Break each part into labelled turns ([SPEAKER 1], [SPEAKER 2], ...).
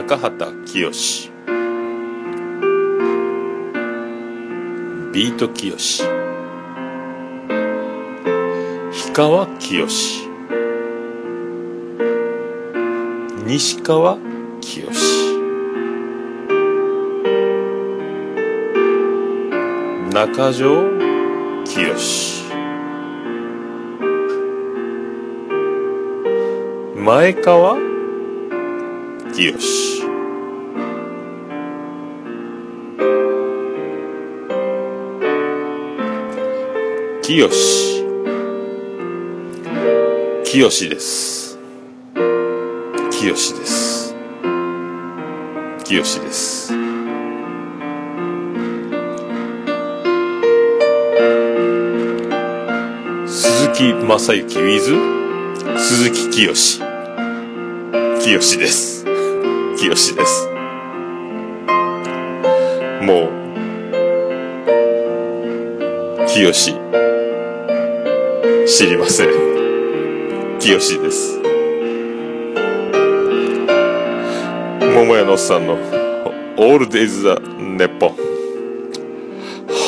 [SPEAKER 1] 中畑清。ビート清。氷川きよし西川きよし中条きよし前川きよしきよしきよしです。きよしです。きよしです。鈴木正幸 with 鈴木清清です。清です。もう清知りません。清です。桃屋のおっさんの「オールデイズ・ザ・ネッポン」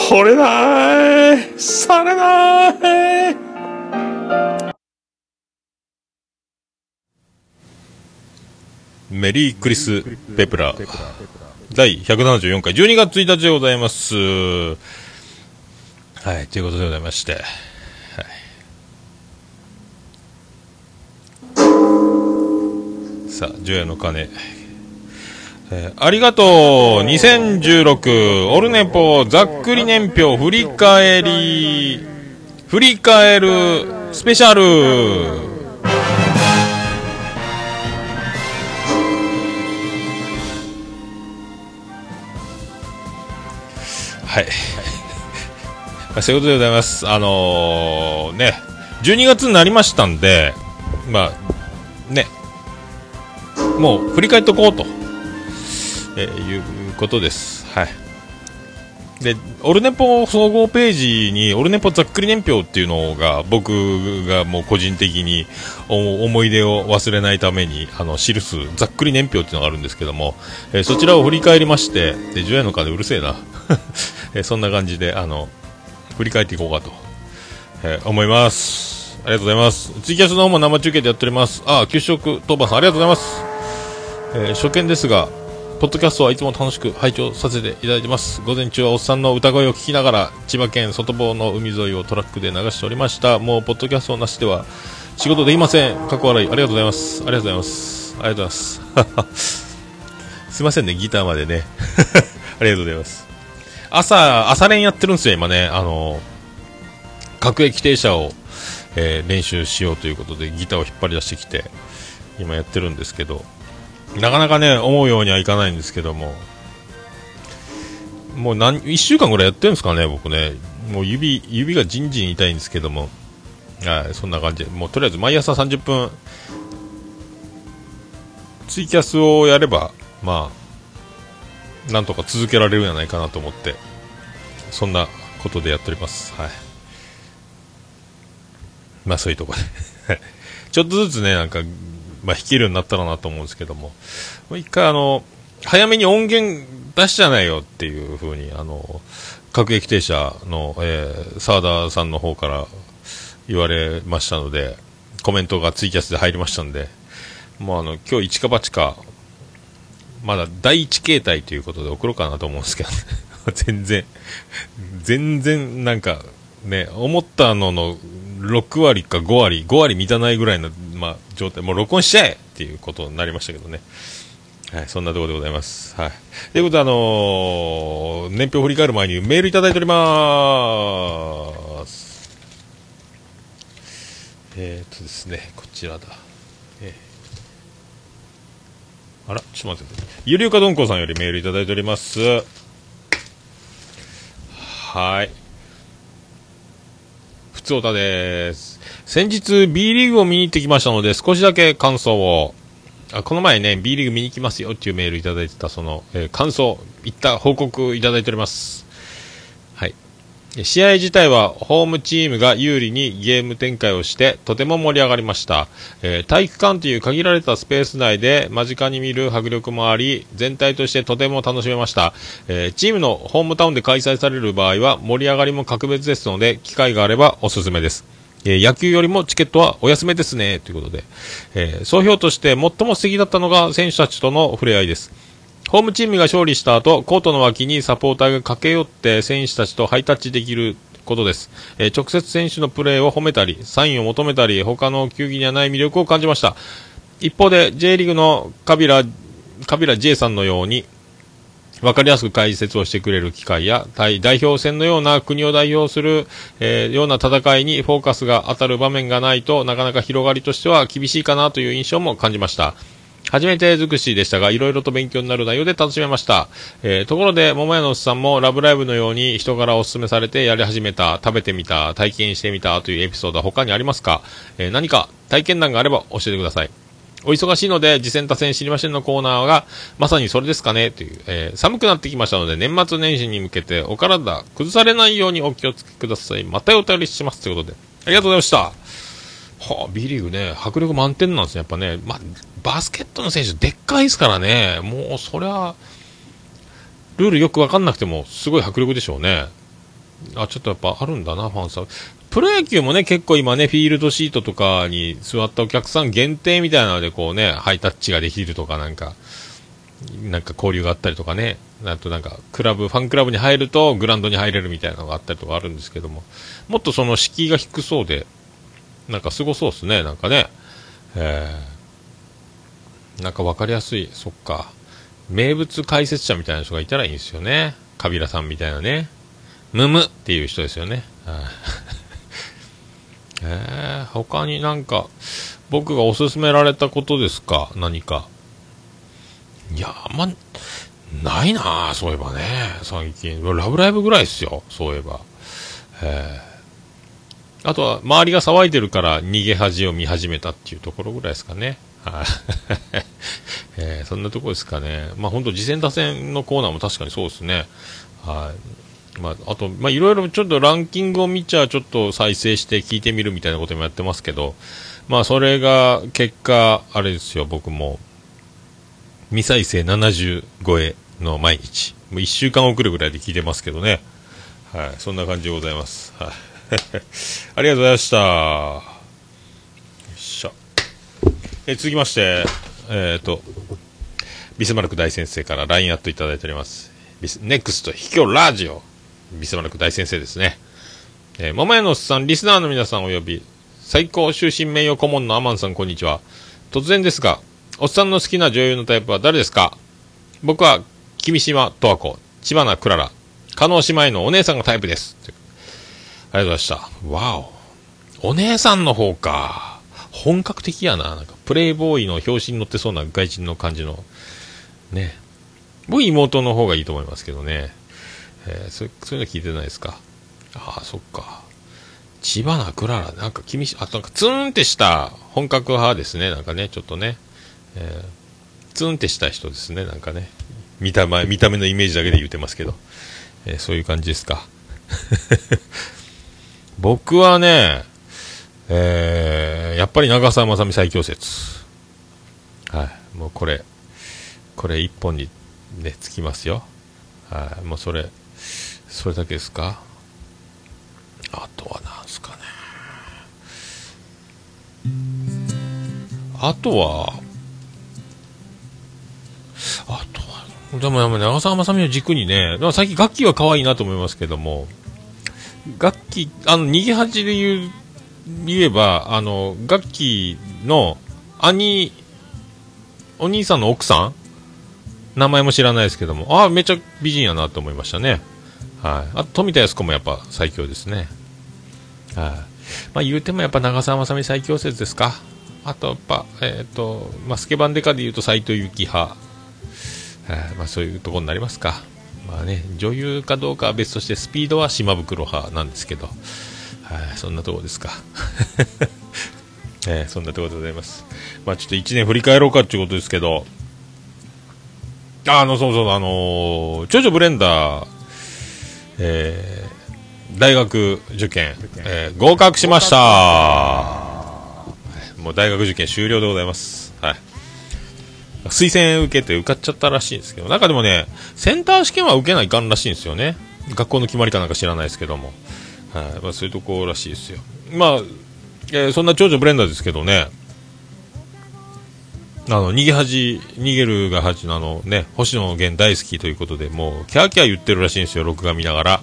[SPEAKER 1] 惚れないされない。
[SPEAKER 2] メリークリス・ペプラ第174回。12月1日でございます。はいということでございまして。さあ、除夜の鐘。えー、ありがとう !2016 オルネポざっくり年表。振り返り、振り返るスペシャル。まあ、そういうことでございます。あのー、ね、12月になりましたんで、まあ、ね、もう振り返っとこうと、えー、いうことです。はい。で、オルネポ総合ページに、オルネポざっくり年表っていうのが、僕がもう個人的に思い出を忘れないために、あの、記すざっくり年表っていうのがあるんですけども、えー、そちらを振り返りまして、で、ジョヤの鐘うるせえな。え、そんな感じで、あの、振り返っていこうかと、えー、思います。ありがとうございます。ツイキャスの方も生中継でやっております。あ、給食当番さんありがとうございます。えー、初見ですが、ポッドキャストはいつも楽しく拝聴させていただいてます。午前中はおっさんの歌声を聞きながら、千葉県外房の海沿いをトラックで流しておりました。もう、ポッドキャストなしでは仕事できません。過去笑い。ありがとうございます。ありがとうございます。ありがとうございます。すいませんね、ギターまでね。ありがとうございます。朝、朝練やってるんですよ、今ね。あの、各駅停車を、えー、練習しようということで、ギターを引っ張り出してきて、今やってるんですけど、なかなかね、思うようにはいかないんですけども、もう何、1週間ぐらいやってるんですかね、僕ね。もう指、指がじんじん痛いんですけども、はい、そんな感じで、もうとりあえず毎朝30分、ツイキャスをやれば、まあ、なんとか続けられるんじゃないかなと思って、そんなことでやっております。はい。まあそういうとこで ちょっとずつね、なんか、まあ、弾けるようになったらなと思うんですけども、もう一回あの、早めに音源出しじゃないよっていうふうに、あの、各駅停車の、えー、沢田さんの方から言われましたので、コメントがツイキャスで入りましたんで、もうあの、今日一か八か、まだ第一形態ということで送ろうかなと思うんですけど、ね、全然、全然なんか、ね、思ったのの6割か5割、5割満たないぐらいの、まあ、状態、もう録音しちゃえっていうことになりましたけどね。はい、そんなところでございます。はい。ということで、あのー、年表振り返る前にメールいただいておりまーす。えー、っとですね、こちらだ。えー、あら、ちょっと待ってゆりゆかどんこさんよりメールいただいております。はい。ふつおたです。先日 B リーグを見に行ってきましたので、少しだけ感想を。あこの前ね、B リーグ見に行きますよっていうメールいただいてた、その、えー、感想、いった報告いただいております。試合自体はホームチームが有利にゲーム展開をしてとても盛り上がりました、えー体育館という限られたスペース内で間近に見る迫力もあり全体としてとても楽しめました、えーチームのホームタウンで開催される場合は盛り上がりも格別ですので機会があればおすすめです。え野球よりもチケットはお安めですね。ということで、えー総評として最も素敵だったのが選手たちとの触れ合いです。ホームチームが勝利した後、コートの脇にサポーターが駆け寄って選手たちとハイタッチできることです。えー直接選手のプレーを褒めたり、サインを求めたり、他の球技にはない魅力を感じました。一方で、J リーグのカビラ、カビラ J さんのように、わかりやすく解説をしてくれる機会や、対代表戦のような国を代表する、えーような戦いにフォーカスが当たる場面がないとなかなか広がりとしては厳しいかなという印象も感じました。初めて尽くしでしたが、いろいろと勉強になる内容で楽しめました。えーところで、桃屋のおっさんもラブライブのように人柄をお勧めされてやり始めた、食べてみた、体験してみたというエピソードは他にありますか、えー何か体験談があれば教えてください。お忙しいので、次戦多戦知りませんのコーナーが、まさにそれですかねという、えー寒くなってきましたので、年末年始に向けて、お体崩されないようにお気をつけください。またお便りします。ということで、ありがとうございました。はあ、B リーグね、迫力満点なんですね、やっぱね。まあ、バスケットの選手、でっかいですからね。もう、そりゃ、ルールよくわかんなくても、すごい迫力でしょうね。あ、ちょっとやっぱあるんだな、ファンサー。プロ野球もね、結構今ね、フィールドシートとかに座ったお客さん限定みたいなので、こうね、ハイタッチができるとか、なんか、なんか交流があったりとかね、あとなんか、クラブ、ファンクラブに入ると、グラウンドに入れるみたいなのがあったりとかあるんですけども、もっとその敷居が低そうで、なんかすごそうですね、なんかね。えー、なんかわかりやすい、そっか。名物解説者みたいな人がいたらいいんですよね。カビラさんみたいなね。ムムっていう人ですよね。はい えー、他になんか、僕がおすすめられたことですか？何か。いや、あんま、ないなそういえばね。最近。ラブライブぐらいですよ。そういえば。えー、あとは、周りが騒いでるから逃げ恥を見始めたっていうところぐらいですかね。はい。えーそんなとこですかね。まあ本当、次戦打線のコーナーも確かにそうですね。はい。まあ、あと、まあいろいろちょっとランキングを見ちゃ、ちょっと再生して聞いてみるみたいなこともやってますけど、まあそれが結果、あれですよ、僕も。未再生70超えの毎日。もう1週間遅れぐらいで聞いてますけどね。はい。そんな感じでございます。はい。ありがとうございました。え続きまして、えっ、と、ビスマルク大先生から LINE アットいただいております。ビスネクスト秘境ラジオ。ビスマルク大先生ですね。えー、桃屋のおっさん、リスナーの皆さんおよび、最高終身名誉顧問のアマンさん、こんにちは。突然ですが、おっさんの好きな女優のタイプは誰ですか？僕は、君島十和子、千葉なクララ、加納姉妹のお姉さんがタイプです。ありがとうございました。わお。お姉さんの方か。本格的やな。なんか、プレイボーイの表紙に載ってそうな外人の感じの。ね。僕、妹の方がいいと思いますけどね。えーそそういうの聞いてないですか？ああ、そっか。千葉なクララ、なんか君、あとなんかツーンってした本格派ですね。なんかね、ちょっとね。えーツーンってした人ですね。なんかね。見た目、見た目のイメージだけで言ってますけど。えーそういう感じですか。僕はね、えーやっぱり長澤まさみ最強説。はい。もうこれ、これ一本にね、つきますよ。はい。もうそれ、それだけですか？あとはなんすかね。あとは、あとは、でもやっぱ長澤まさみの軸にね、最近楽器は可愛いなと思いますけども、楽器、あの、逃げ恥で言う、言えば、あの、楽器の兄、お兄さんの奥さん？名前も知らないですけども、ああ、めっちゃ美人やなと思いましたね。はい。あと、富田靖子もやっぱ最強ですね。はい。まあ、言うてもやっぱ長澤まさみ最強説ですか。あと、やっぱ、えっ、と、まあ、スケバンデカで言うと斎藤由貴派。はい。まあ、そういうところになりますか。まあね、女優かどうかは別として、スピードは島袋派なんですけど、はい。そんなところですか。えーそんなところでございます。まあ、ちょっと1年振り返ろうかっていうことですけど、ああの、そうそう、あのー、ジョジョブレンダー、えー大学受験、えー合格しましたもう大学受験終了でございます。はい。推薦受けて受かっちゃったらしいんですけど、中でもね、センター試験は受けないかんらしいんですよね。学校の決まりかなんか知らないですけども。はい。まあそういうとこらしいですよ。まあ、えーそんな長女ブレンダーですけどね、あの、逃げ恥、逃げるが恥のあのね、星野源大好きということで、もう、キャーキャー言ってるらしいんですよ、録画見ながら。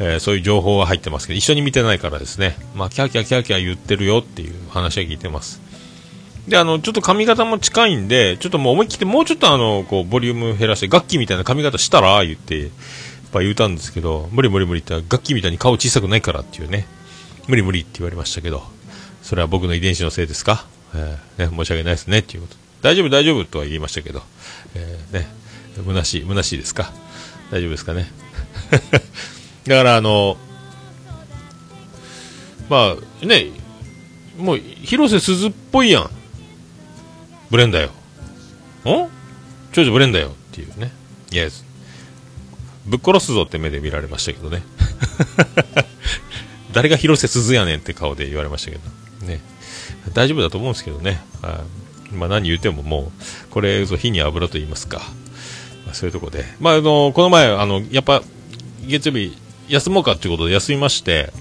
[SPEAKER 2] えーそういう情報は入ってますけど、一緒に見てないからですね、まあ、キャーキャーキャーキャー言ってるよっていう話は聞いてます。で、あの、ちょっと髪型も近いんで、ちょっともう思い切って、もうちょっとあの、こう、ボリューム減らして、楽器みたいな髪型したら言って、やっぱ言うたんですけど、無理無理無理って、楽器みたいに顔小さくないからっていうね、無理無理って言われましたけど、それは僕の遺伝子のせいですか、えーね、申し訳ないですねっていうこと。大丈夫大丈夫とは言いましたけど、えーね、虚しい、虚しいですか？大丈夫ですかね？だからあの、まあね、もう広瀬すずっぽいやん。ブレンだよ。ん？長女ブレンだよっていうね。イエス。ぶっ殺すぞって目で見られましたけどね。誰が広瀬すずやねんって顔で言われましたけど。ね。大丈夫だと思うんですけどね。あまあ何言ってももう、これぞ火に油と言いますか。まあ、そういうとこで。まああの、この前、あの、やっぱ、月曜日、休もうかっていうことで休みまして、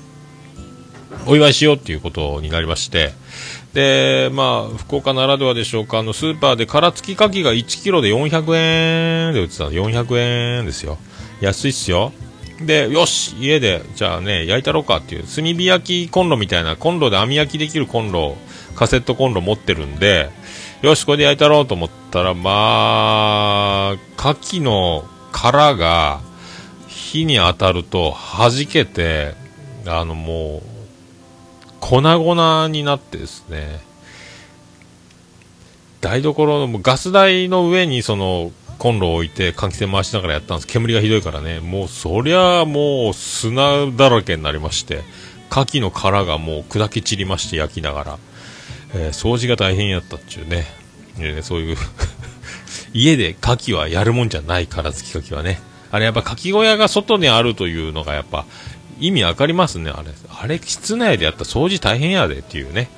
[SPEAKER 2] お祝いしようっていうことになりまして、で、まあ、福岡ならではでしょうか、あの、スーパーで殻付き牡蠣が1キロで400円で売ってたの、400円ですよ。安いっすよ。で、よし、家で、じゃあね、焼いたろうかっていう、炭火焼きコンロみたいな、コンロで網焼きできるコンロ、カセットコンロ持ってるんで、よし、これで焼いたろうと思ったら、まあ、牡蠣の殻が、火に当たると弾けて、あのもう、粉々になってですね、台所のガス台の上にそのコンロを置いて換気扇回しながらやったんです。煙がひどいからね、もうそりゃもう砂だらけになりまして、牡蠣の殻がもう砕け散りまして焼きながら、えー掃除が大変やったっていうね、えーそういう 家で牡蠣はやるもんじゃない殻付き牡蠣はね。あれやっぱ牡蠣小屋が外にあるというのがやっぱ意味わかりますね、あれ。あれ、室内でやったら掃除大変やでっていうね、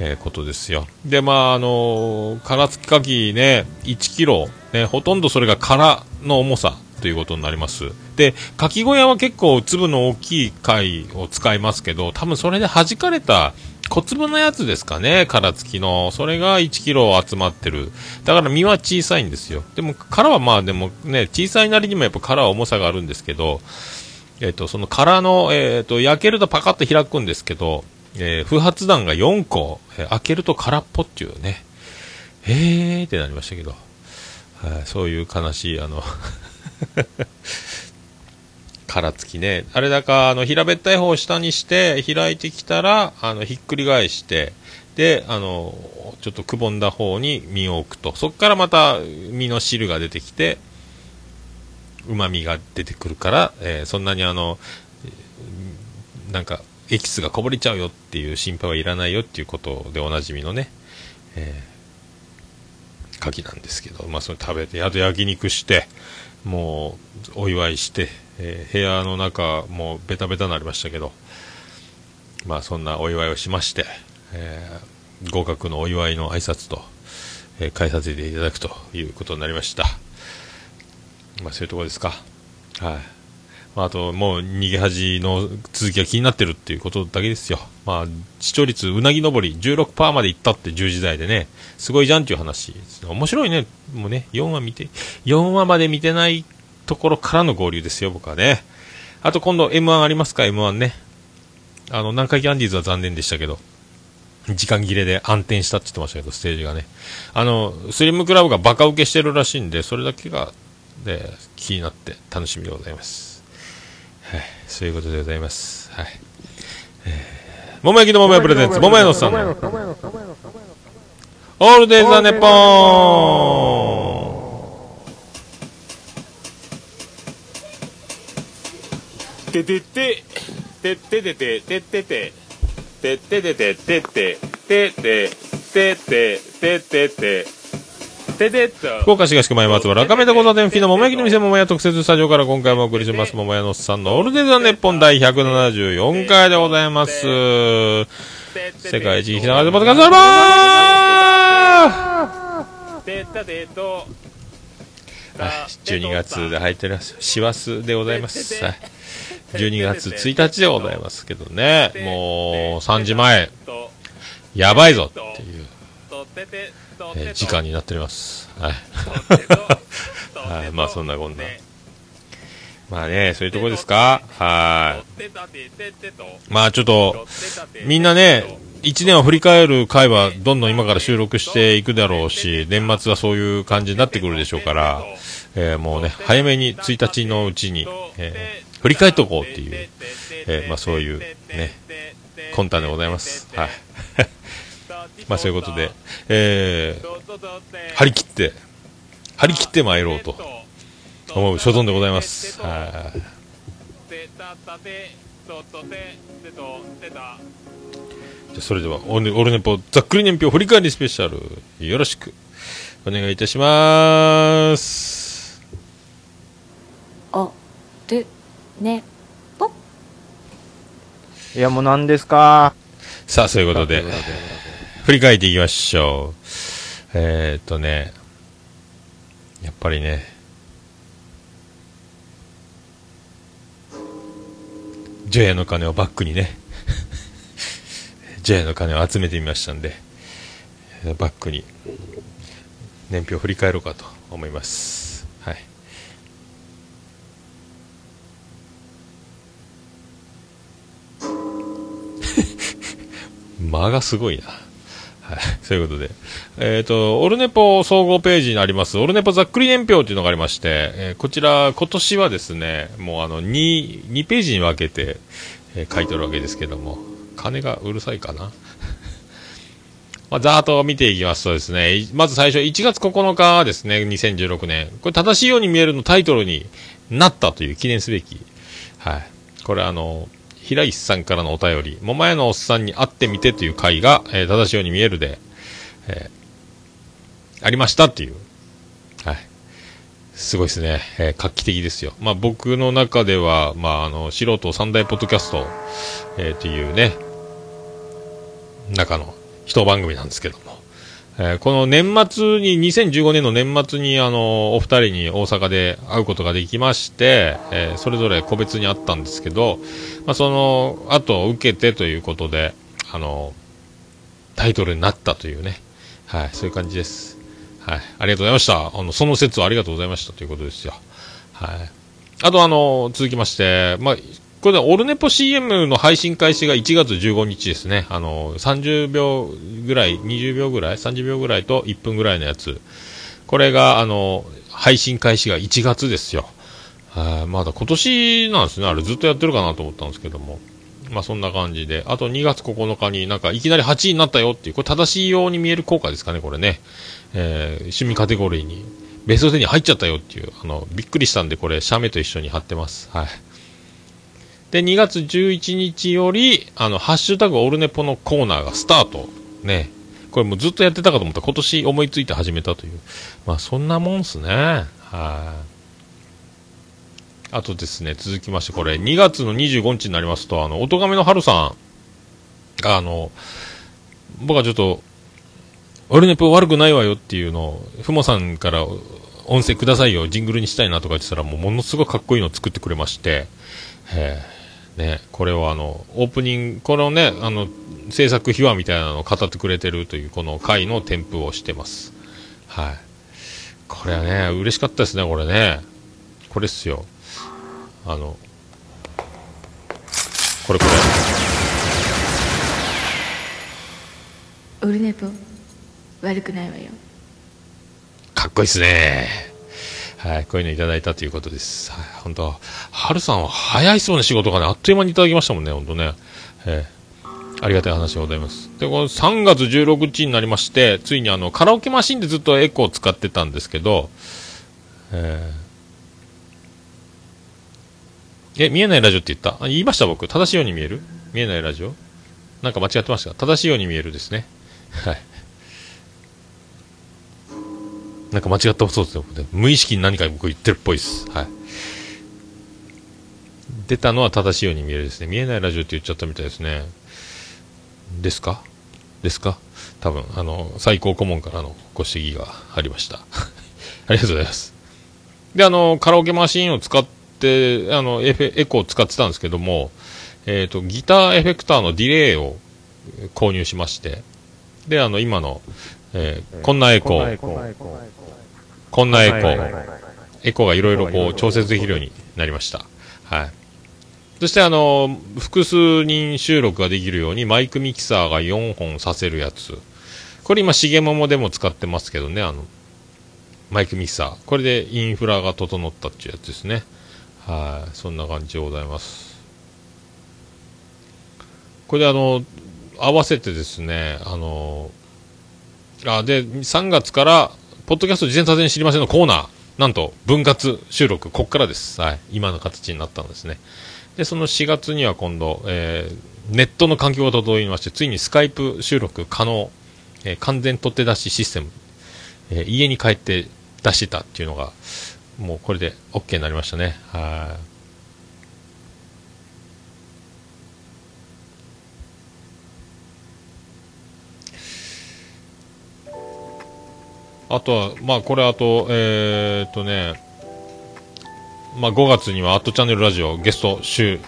[SPEAKER 2] えーことですよ。で、まあ、あのー殻付き牡蠣ね、1キロ、ね、ほとんどそれが殻の重さということになります。で、牡蠣小屋は結構粒の大きい貝を使いますけど、多分それで弾かれた小粒のやつですかね、殻付きの。それが1キロ集まってる。だから身は小さいんですよ。でも殻はまあでもね、小さいなりにもやっぱ殻は重さがあるんですけど、えっ、と、その殻の、えっ、と、焼けるとパカッと開くんですけど、えー不発弾が4個、えー開けると空っぽっていうね、へーってなりましたけど、はいそういう悲しい、あの、殻付きね。あれだか、あの、平べったい方を下にして、開いてきたら、あの、ひっくり返して、で、あの、ちょっとくぼんだ方に身を置くと。そこからまた身の汁が出てきて、旨味が出てくるから、えーそんなにあの、なんか、エキスがこぼれちゃうよっていう心配はいらないよっていうことでおなじみのね、えー、牡蠣なんですけど、まあ、それ食べて、あと焼肉して、もう、お祝いして、えー部屋の中、もうベタベタになりましたけど、まあ、そんなお祝いをしまして、えー合格のお祝いの挨拶と、えー返させていただくということになりました。まあ、そういうとこですか。はい。あ、と、もう、逃げ恥の続きが気になってるっていうことだけですよ。まあ、視聴率、うなぎ登り、16%までいったって10時台でね、すごいじゃんっていう話。面白いね。もうね、4話見て、4話まで見てないところからの合流ですよ、僕はね。あと今度 M1 ありますか、M1 ね。あの、南海キャンディーズは残念でしたけど、時間切れで暗転したって言ってましたけど、ステージがね。あの、スリムクラブがバカ受けしてるらしいんで、それだけが、で、気になって楽しみでございます。はい、そういうことでございます。はい。えー、桃焼きの桃屋プレゼンツ、桃屋のさんの、オールデイザネポーン
[SPEAKER 1] ててて、てててて、ててて、てててて、てて、てて、てて、ててて、
[SPEAKER 2] 福岡市東区前松原赤目で交差点付近の桃焼きの店桃屋特設スタジオから今回もお送りします。桃屋のさんのオールデイズ・ネッポン第174回でございます。世界一ひながでポッドキャストアルバー12月で入っております師走でございます、はい、12月1日でございますけどね。もう3時前。やばいぞっていう、えー時間になっておりますはい はい、まあそんなこんな。まあね、そういうとこですか？はい。まあちょっと、みんなね、一年を振り返る回はどんどん今から収録していくだろうし、年末はそういう感じになってくるでしょうから、えーもうね、早めに1日のうちに、えー振り返っておこうっていう、えーまあそういうね、魂胆でございます。はい。まあそういうことで、えー、張り切って、張り切って参ろうと。思う所存でございます。はい。じゃあそれでは、オルオルネポざっくり年表振り返りスペシャル、よろしく。お願いいたします。
[SPEAKER 3] おるねぽ。
[SPEAKER 4] いや、もう何ですか。
[SPEAKER 2] さあ、そういうことで、振り返っていきましょう。えー、っとね、やっぱりね、ジョヤの金をバックにね、ジョヤの金を集めてみましたんで、バックに年表を振り返ろうかと思います。はい。間がすごいな。そういうことで。えっ、と、オルネポ総合ページにあります、オルネポざっくり年表というのがありまして、えーこちら、今年はですね、もうあの、2、2ページに分けて、えー書いてるわけですけども、金がうるさいかな？まあ、ざーっと見ていきますとですね、まず最初1月9日ですね、2016年。これ正しいように見えるのタイトルになったという記念すべき。はい。これあの、平石さんからのお便り、桃屋のおっさんに会ってみてという回が、えー正しいように見えるで、えーありましたっていう。はい。すごいですね。えー画期的ですよ。まあ僕の中では、まああの、素人三大ポッドキャスト、えーっていうね、中の一番組なんですけども。えーこの年末に、2015年の年末に、あの、お二人に大阪で会うことができまして、えーそれぞれ個別に会ったんですけど、まあ、その後を受けてということで、あの、タイトルになったというね、はい、そういう感じです。はい、ありがとうございました。あの、その説はありがとうございましたということですよ。はい。あと、あの、続きまして、まあ、これでオルネポ CM の配信開始が1月15日ですね。あの、30秒ぐらい、20秒ぐらい ?30 秒ぐらいと1分ぐらいのやつ。これが、あの、配信開始が1月ですよ。まだ今年なんですね。あれずっとやってるかなと思ったんですけども。まあそんな感じで。あと2月9日になんかいきなり8位になったよっていう、これ正しいように見える効果ですかね、これね。えー趣味カテゴリーに、ベスト10に入っちゃったよっていう、あの、びっくりしたんで、これ、写メと一緒に貼ってます。はい。で、2月11日より、あの、ハッシュタグオルネポのコーナーがスタート。ね。これもうずっとやってたかと思ったら今年思いついて始めたという。まあそんなもんすね。はい。あとですね、続きまして、これ、2月の25日になりますと、あの、おとがめの春さんが、あの、僕はちょっと、オルネポ悪くないわよっていうのを、ふもさんから音声くださいよ、ジングルにしたいなとか言ってたら、もうものすごいかっこいいのを作ってくれまして、ね、これをあの、オープニング、このね、あの、制作秘話みたいなのを語ってくれてるという、この回の添付をしてます。はい。これはね、嬉しかったですね、これね。これっすよ。あの、これこれ。
[SPEAKER 3] オルネポ悪くないわよ
[SPEAKER 2] かっこいいですね。はい、こういうのいただいたということです。はい、本当はるさんは早いそうな仕事がね、あっという間にいただきましたもんね、本当ね。えーありがたい話でございます。で、この3月16日になりまして、ついにあの、カラオケマシンでずっとエコーを使ってたんですけど、えーえ、見えないラジオって言った？あ言いました僕。正しいように見える？見えないラジオ？なんか間違ってました正しいように見えるですね。はい。なんか間違ったそうですよ。無意識に何か僕言ってるっぽいです。はい。出たのは正しいように見えるですね。見えないラジオって言っちゃったみたいですね。ですか？ですか？多分、あの、最高顧問からのご指摘がありました。ありがとうございます。で、あの、カラオケマシンを使って、あの、エフェエコーを使ってたんですけども、えっ、と、ギターエフェクターのディレイをえー購入しまして、で、あの、今の、えーこんなエコー、こんなエコー、エコーがいろいろこう調節できるようになりました。はい。そしてあの、複数人収録ができるようにマイクミキサーが4本させるやつ。これ今、しげももでも使ってますけどね、あの、マイクミキサー。これでインフラが整ったっていうやつですね。はい。そんな感じでございます。これであの、合わせてですね、あの、あ、で、3月から、ポッドキャスト事前多全知りませんのコーナー、なんと、分割収録、こっからです。はい。今の形になったんですね。で、その4月には今度、えーネットの環境が整いまして、ついにスカイプ収録可能、えー完全取って出しシステム、えー家に帰って出してたっていうのが、もうこれで OK になりましたね。はい。あとは、まあ、これあと、えー、っとね、まあ、5月にはアットチャンネルラジオゲスト収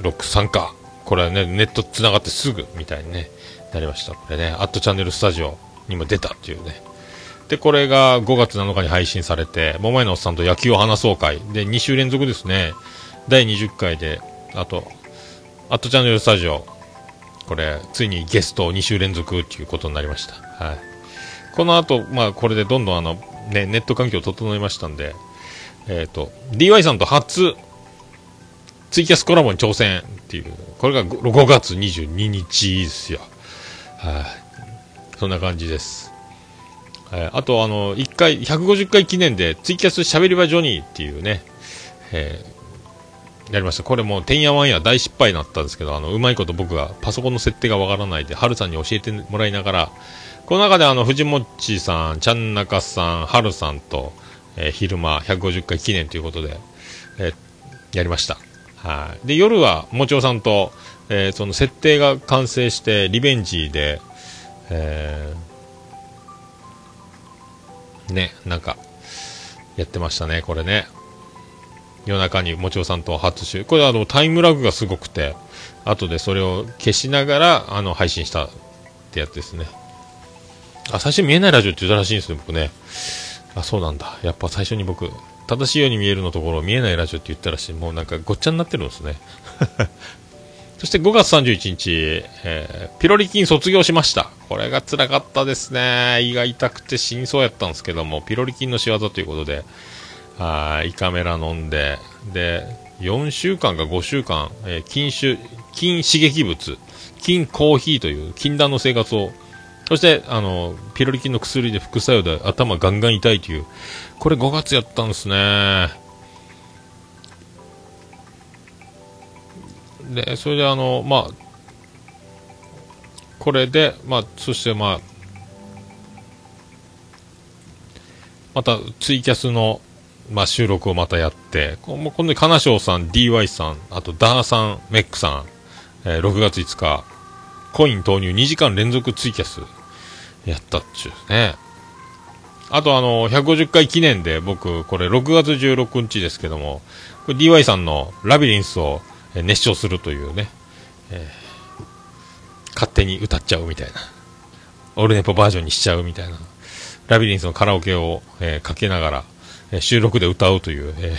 [SPEAKER 2] 録参加。これはね、ネット繋がってすぐみたいにね、なりました。これね、アットチャンネルスタジオにも出たっていうね。で、これが5月7日に配信されて、桃屋のおっさんと野球を話そう会。で、2週連続ですね。第20回で、あと、アットチャンネルスタジオ。これ、ついにゲスト2週連続っていうことになりました。はい。この後、まあ、これでどんどんあの、ね、ネット環境を整いましたんで、えっ、と、DY さんと初、ツイキャスコラボに挑戦っていう、これが 5, 5月22日ですよ。はい、そんな感じです。えーあと、あの、1回、150回記念で、ツイキャス喋り場ジョニーっていうね、えーやりました。これも、てんやわんや大失敗になったんですけど、あの、うまいこと僕がパソコンの設定がわからないで、はるさんに教えてもらいながら、この中であの、藤もっちさん、ちゃんなかさん、はるさんと、えー昼間150回記念ということで、えーやりました。はい。で、夜は、もちおさんと、えーその設定が完成して、リベンジで、えーね、なんか、やってましたね、これね。夜中にもちおさんと初週。これあの、タイムラグがすごくて、後でそれを消しながら、あの、配信したってやつですね。あ、最初見えないラジオって言ったらしいんですよ、僕ね。あ、そうなんだ。やっぱ最初に僕、正しいように見えるのところ見えないラジオって言ったらしい。もうなんかごっちゃになってるんですね。そして5月31日、えーピロリ菌卒業しました。これが辛かったですね。胃が痛くて死にそうやったんですけども、ピロリ菌の仕業ということで、あ胃カメラ飲んで、で、4週間か5週間、えー禁酒、禁刺激物、禁コーヒーという禁断の生活をそして、あの、ピロリ菌の薬で副作用で頭ガンガン痛いという、これ5月やったんですね。で、それであの、まあ、これで、まあ、そしてまあ、またツイキャスの、まあ、収録をまたやって、こもう今度、金賞さん、DY さん、あとダーさん、メックさん、えー6月5日、コイン投入2時間連続ツイキャスやったっちゅうね。あとあの、150回記念で僕、これ6月16日ですけども、これ DY さんのラビリンスを熱唱するというね、えー勝手に歌っちゃうみたいな。オルネポバージョンにしちゃうみたいな。ラビリンスのカラオケを、えーかけながら、えー収録で歌うという、え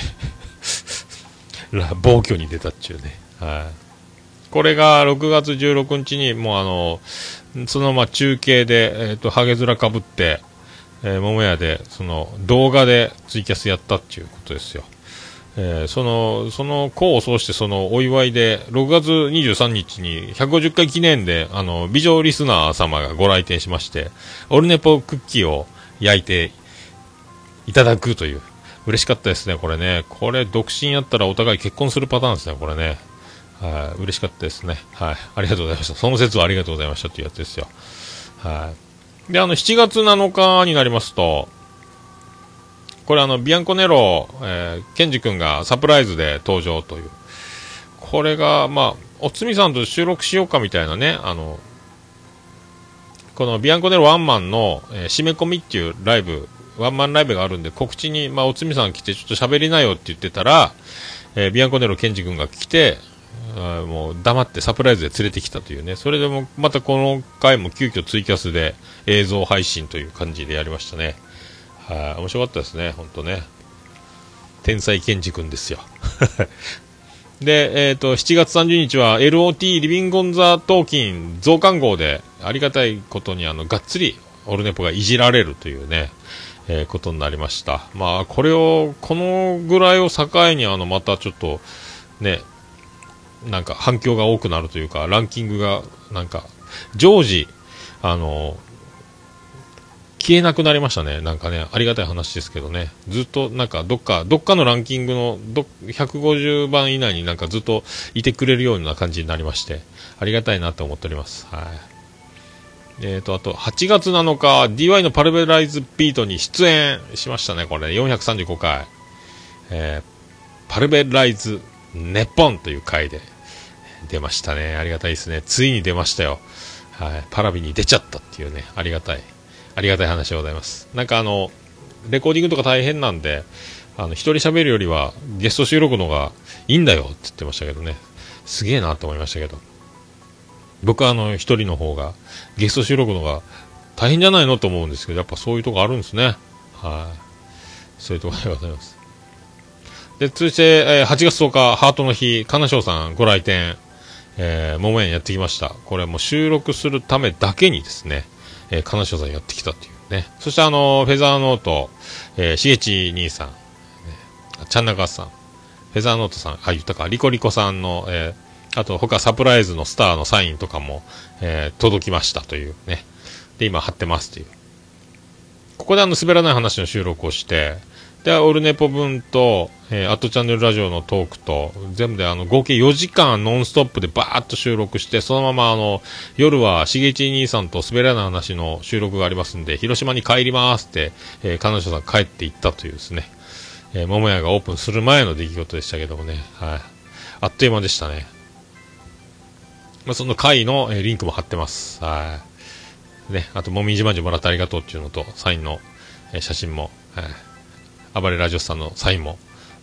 [SPEAKER 2] ー 暴挙に出たっちゅうね。はい。これが6月16日に、もうあの、そのまま中継で、えっ、と、ハゲ面かぶって、えー、桃屋で、その、動画でツイキャスやったっていうことですよ。えーその、その功を奏して、その、お祝いで、6月23日に、150回記念で、あの、美女リスナー様がご来店しまして、オルネポクッキーを焼いていただくという、嬉しかったですね、これね。これ、独身やったらお互い結婚するパターンですね、これね。はい、嬉しかったですね。はい、ありがとうございました。その説はありがとうございましたというやつですよ。はい。で、あの、7月7日になりますと、これあの、ビアンコネロ、えー、ケンジ君がサプライズで登場という。これが、まあ、おつみさんと収録しようかみたいなね、あの、このビアンコネロワンマンの、えー、締め込みっていうライブ、ワンマンライブがあるんで、告知に、まあ、おつみさん来てちょっと喋りなよって言ってたら、えー、ビアンコネロケンジ君が来て、あもう黙ってサプライズで連れてきたというね、それでもまたこの回も急遽ツイキャスで映像配信という感じでやりましたね。はい、面白かったですね、本当ね。天才ケンジ君ですよ。で、えっ、ー、と、7月30日は LOT リビングオンザトーキン増刊号で、ありがたいことにあの、がっつりオルネポがいじられるというね、えー、ことになりました。まあ、これを、このぐらいを境にあの、またちょっと、ね、なんか反響が多くなるというか、ランキングが、なんか、常時、あの、消えなくなりましたね。なんかね、ありがたい話ですけどね。ずっとなんかどっか、どっかのランキングのど150番以内になんかずっといてくれるような感じになりまして、ありがたいなと思っております。はい。えーと、あと、8月7日、DY のパルベライズビートに出演しましたね、これ、435回。えー、パルベライズネッポンという回で出ましたね。ありがたいですね。ついに出ましたよ。はい。パラビに出ちゃったっていうね、ありがたい。ありがたい話でございます。なんかあの、レコーディングとか大変なんで、あの、一人喋るよりはゲスト収録の方がいいんだよって言ってましたけどね。すげえなと思いましたけど。僕はあの、一人の方が、ゲスト収録の方が大変じゃないのと思うんですけど、やっぱそういうとこあるんですね。はい。そういうところでございます。で、続いて、えー、8月10日、ハートの日、金賞さんご来店、えー、桃園やってきました。これはもう収録するためだけにですね、えー、金正さんやってきたっていうね。そしてあの、フェザーノート、えー、しげち兄さん、ね、ちゃんなかさん、フェザーノートさん、あ、言ったか、リコリコさんの、えー、あと他サプライズのスターのサインとかも、えー、届きましたというね。で、今貼ってますという。ここであの、滑らない話の収録をして、で、オルネポ分と、えー、アットチャンネルラジオのトークと、全部であの、合計4時間ノンストップでバーッと収録して、そのままあの、夜はしげち兄さんと滑らな話の収録がありますんで、広島に帰りますって、えー、彼女さん帰っていったというですね、えー、桃屋がオープンする前の出来事でしたけどもね、はい。あっという間でしたね。まあ、その回の、えー、リンクも貼ってます。はい。ね、あと、もみじまんじゅもらってありがとうっていうのと、サインの、えー、写真も、はい。暴れラジオさんのサインも、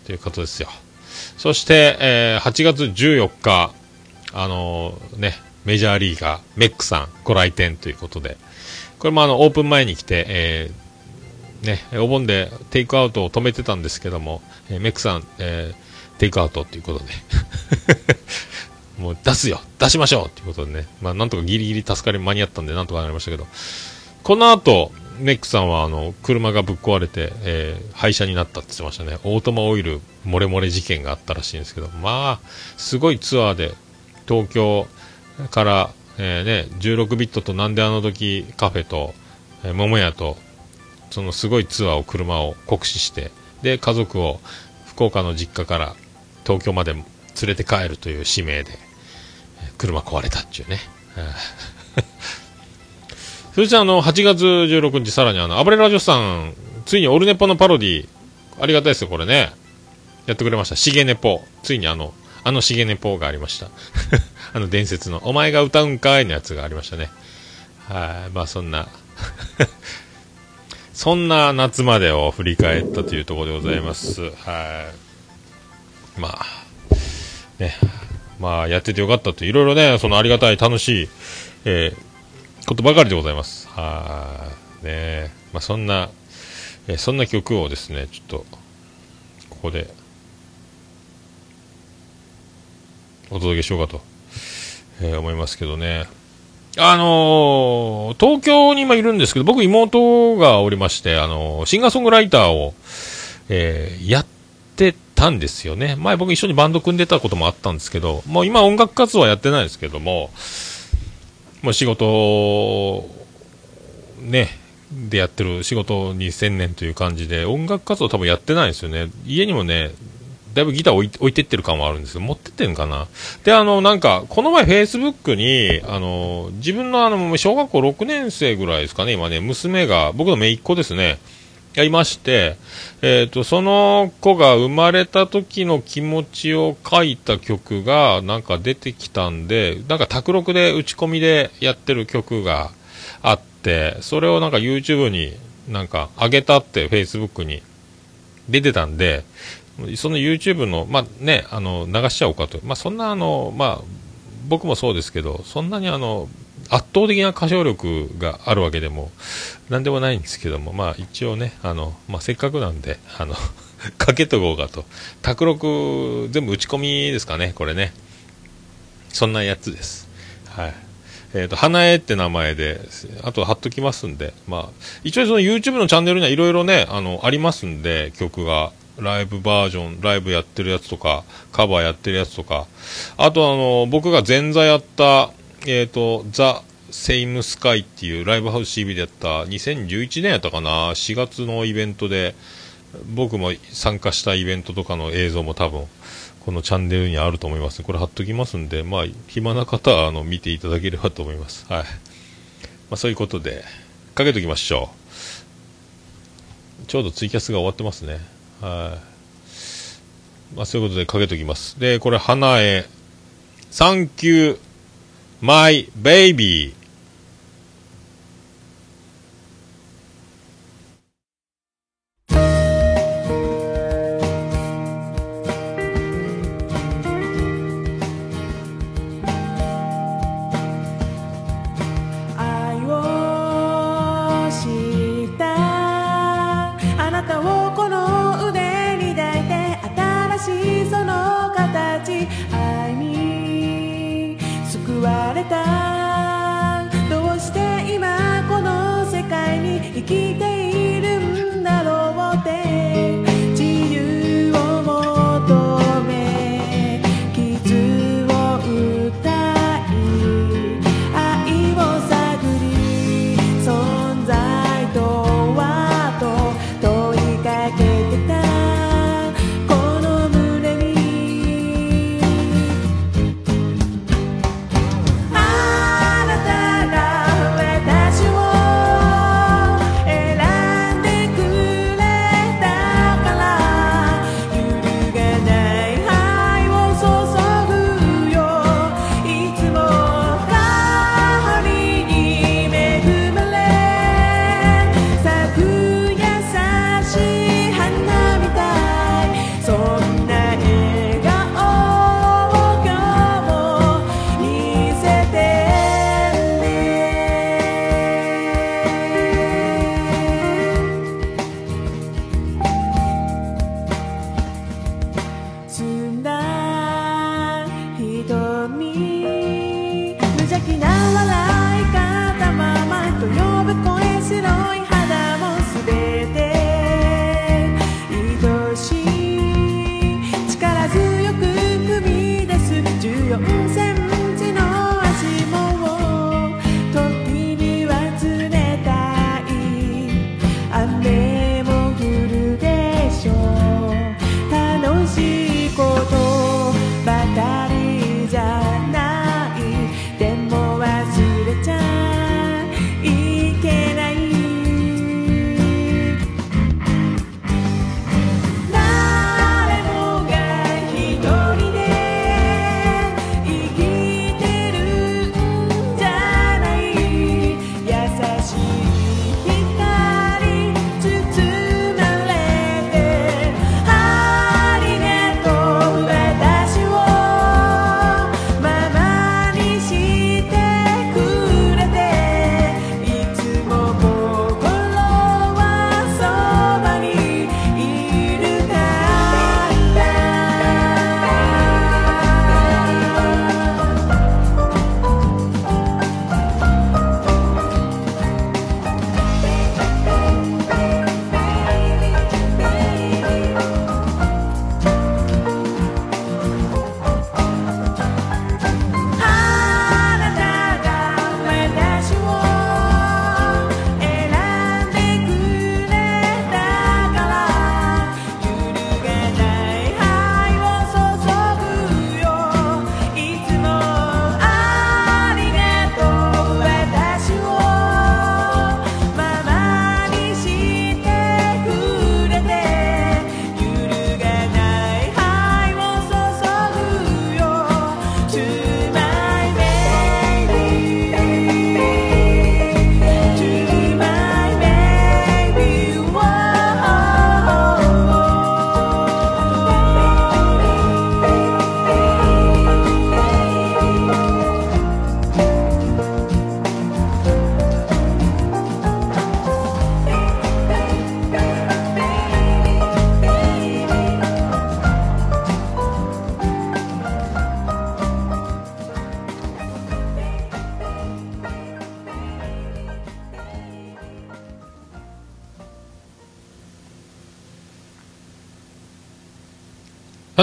[SPEAKER 2] ということですよ。そして、えー、8月14日、あのー、ね、メジャーリーガー、メックさんご来店ということで、これもあの、オープン前に来て、えー、ね、お盆でテイクアウトを止めてたんですけども、えー、メックさん、えー、テイクアウトということで、もう出すよ出しましょうということでね、まあなんとかギリギリ助かり間に合ったんでなんとかなりましたけど、この後、メックさんはあの車がぶっ壊れて、えー、廃車になったって言ってましたね、オートマオイル漏れ漏れ事件があったらしいんですけど、まあ、すごいツアーで東京から、えーね、16ビットとなんであの時カフェと、えー、桃屋と、そのすごいツアーを車を酷使して、で、家族を福岡の実家から東京まで連れて帰るという使命で、車壊れたっていうね。そしてあの、8月16日、さらにあの、暴れラジオさん、ついにオルネポのパロディ、ありがたいですよ、これね。やってくれました。シゲネポ。ついにあの、あのシゲネポがありました。あの伝説の、お前が歌うんかいのやつがありましたね。はい、まあそんな そんな夏までを振り返ったというところでございます。はい。まあ、ね、まあやっててよかったと、いろいろね、そのありがたい、楽しい、えーことばかりでございます。はい、ねまあ、そんな、えそんな曲をですね、ちょっと、ここで、お届けしようかと、えー、思いますけどね。あのー、東京に今いるんですけど、僕妹がおりまして、あのー、シンガーソングライターを、えー、やってたんですよね。前僕一緒にバンド組んでたこともあったんですけど、もう今音楽活動はやってないですけども、まあ、仕事ねでやってる仕事に専念という感じで音楽活動多分やってないんですよね。家にもねだいぶギター置い置いてってる感はあるんですけど持ってってんかな。であのなんかこの前フェイスブックにあの自分のあの小学校6年生ぐらいですかね今ね娘が僕の姪っ子ですね。いまして、えっ、と、その子が生まれた時の気持ちを書いた曲がなんか出てきたんで、なんか卓録で打ち込みでやってる曲があって、それをなんか YouTube になんか上げたって Facebook に出てたんで、その YouTube の、まあね、あの、流しちゃおうかと。まあそんなあの、まあ、僕もそうですけど、そんなにあの、圧倒的な歌唱力があるわけでも、なんでもないんですけども、まあ一応ね、あの、まあせっかくなんで、あの、かけとこうかと。卓録、全部打ち込みですかね、これね。そんなやつです。はい。えっ、と、花江って名前で、あと貼っときますんで、まあ、一応その YouTube のチャンネルにはいろいろね、あの、ありますんで、曲が。ライブバージョン、ライブやってるやつとか、カバーやってるやつとか、あとあの、僕が前座やった、えっ、と、ザ・セイムスカイっていうライブハウス CB でやった2011年やったかな、4月のイベントで、僕も参加したイベントとかの映像も多分、このチャンネルにあると思います。これ貼っときますんで、まあ、暇な方は、あの、見ていただければと思います。はい。まあ、そういうことで、かけときましょう。ちょうどツイキャスが終わってますね。はい。まあ、そういうことでかけときます。で、これ、花江、サンキュー、マイ、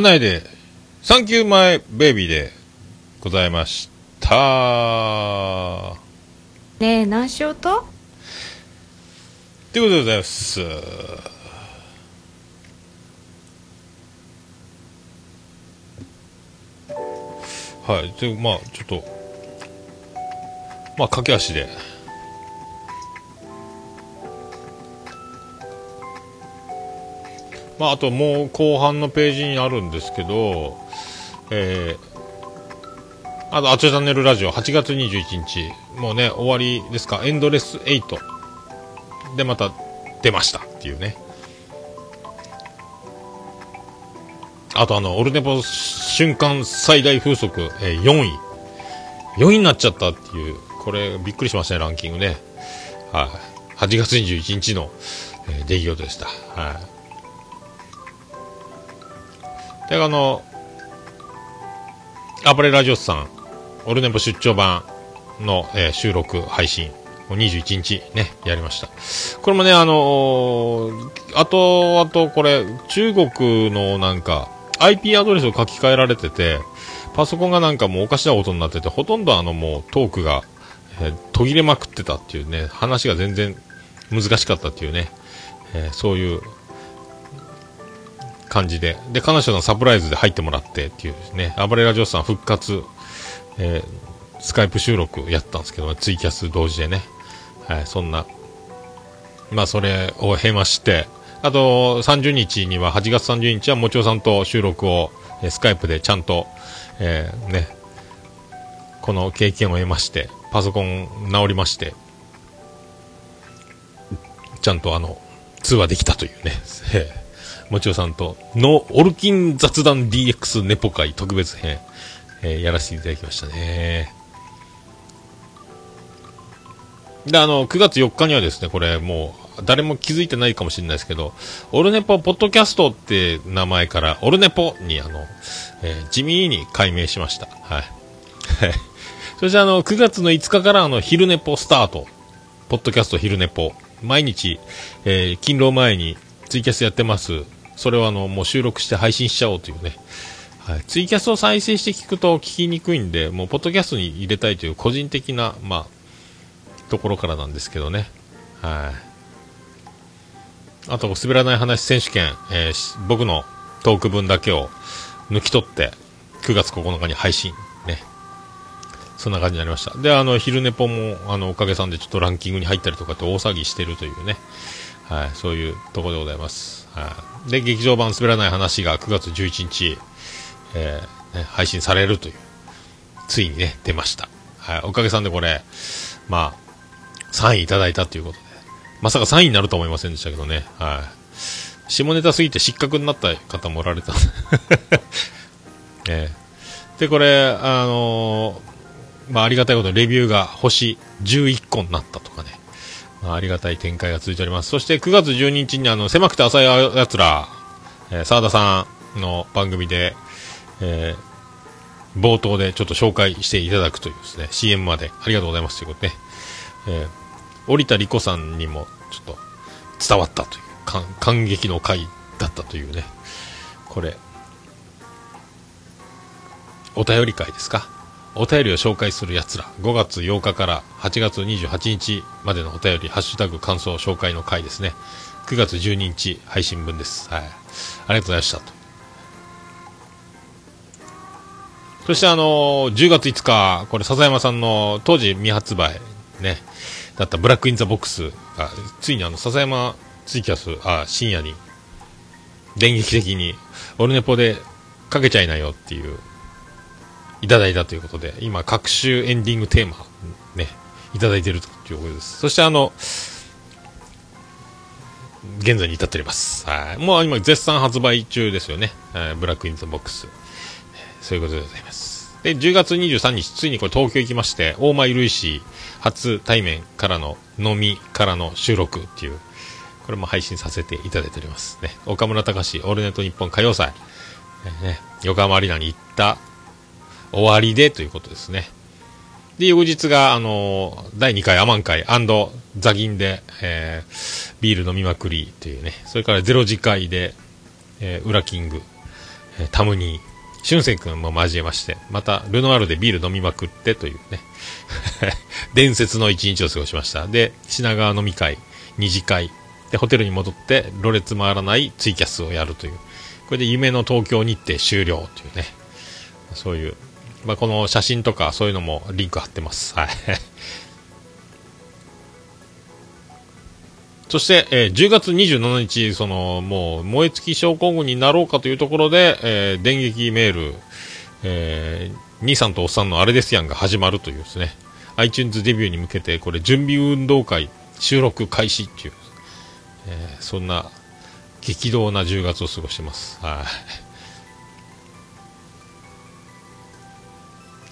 [SPEAKER 2] 花江で、サンキューマイベイビーでございました。
[SPEAKER 3] ねえ何しようと？
[SPEAKER 2] ということでございます。はい。で、まあ、ちょっと、まあ、駆け足で。あ、あともう後半のページにあるんですけど、えー、あと、あちょチャンネルラジオ8月21日、もうね、終わりですか、エンドレス8。でまた出ましたっていうね。あとあのオルネポ瞬間最大風速、えー4位。4位になっちゃったっていう。これびっくりしましたねランキングね。はい、8月21日の、えー出来事でした。はい。であのアパレラジオスさんオルネポ出張版の、えー収録配信21日ね、やりました。これもね、あのーあと、あとこれ、中国のなんか、IP アドレスを書き換えられてて、パソコンがなんかもうおかしなことになってて、ほとんどあのもうトークが、えー途切れまくってたっていうね、話が全然難しかったっていうね、えーそういう感じで、で、彼女のサプライズで入ってもらってっていうですね、暴れラジオさん復活、えースカイプ収録やったんですけど、ツイキャス同時でね、はい、そんな、まあ、それを経まして、あと、30日には、8月30日は、もちおさんと収録を、えースカイプでちゃんと、えーね、この経験を得まして、パソコン直りまして、ちゃんとあの、通話できたというね、もちおさんとのオルキン雑談 DX ネポ会特別編、えーやらせていただきましたね。で、あの、9月4日にはですね、これもう、誰も気づいてないかもしれないですけど、オルネポポッドキャストって名前から、オルネポにあの、えー地味に改名しました。はい。はい。そしてあの、9月の5日からあの、昼ネポスタート。ポッドキャスト昼ネポ。毎日、えー勤労前にツイキャスやってます。それをあの、もう収録して配信しちゃおうというね。はい、ツイキャスを再生して聞くと聞きにくいんで、もうポッドキャストに入れたいという個人的な、まあ、ところからなんですけどね。はい。あと、滑らない話選手権、えー僕のトーク分だけを抜き取って、9月9日に配信。ね。そんな感じになりました。で、あの、昼寝ぽも、あの、おかげさんでちょっとランキングに入ったりとかって大騒ぎしてるというね。はい、そういうところでございます。で、劇場版滑らない話が9月11日、えーね、配信されるという、ついにね、出ました。はい、おかげさんでこれ、まあ、3位いただいたということで、まさか3位になるとは思いませんでしたけどね、はい。下ネタすぎて失格になった方もおられた。えーで、これ、あのーまあ、ありがたいことにレビューが星11個になったとかね、まあ、ありがたい展開が続いております。そして9月12日にあの、狭くて浅いやつら、えー沢田さんの番組で、えー冒頭でちょっと紹介していただくというですね、CM まで。ありがとうございます。ということで、ね、えー、織田理子さんにもちょっと伝わったという、感感激の回だったというね、これ、お便り会ですか？お便りを紹介するやつら、5月8日から8月28日までのお便り、ハッシュタグ感想紹介の回ですね。9月12日配信分です。はい。ありがとうございましたと。そしてあのー10月5日、これ笹山さんの当時未発売ね、だったブラックインザボックスが、ついにあの笹山ツイキャス、あ、深夜に、電撃的に、オルネポでかけちゃいなよっていう、いただいたということで、今、各週エンディングテーマ、ね、いただいてるということです。そしてあの、現在に至っております。はい。もう今、絶賛発売中ですよね。ブラックインザボックス。そういうことでございます。で、10月23日、ついにこれ東京行きまして、大前ルイシー初対面からの飲みからの収録っていう、これも配信させていただいておりますね。岡村隆史、オールナイトニッポン歌謡祭、ね、横浜アリーナに行った終わりでということですね。で、翌日が、あの第2回アマン会ザギンで、えービール飲みまくりというね、それからゼロ次会で、えー、ウラキング、えータムニー、俊く君も交えまして、また、ルノワールでビール飲みまくってというね、伝説の一日を過ごしました。で、品川飲み会、二次会、で、ホテルに戻って、ろれつ回らないツイキャスをやるという、これで夢の東京日程終了というね、そういう、まあ、この写真とかそういうのもリンク貼ってます。はい。そして、えー10月27日、その、もう、燃え尽き症候群になろうかというところで、えー電撃メール、えー兄さんとおっさんのあれですやんが始まるというですね、iTunes デビューに向けて、これ、準備運動会、収録開始っていう、えーそんな、激動な10月を過ごしてます。はい。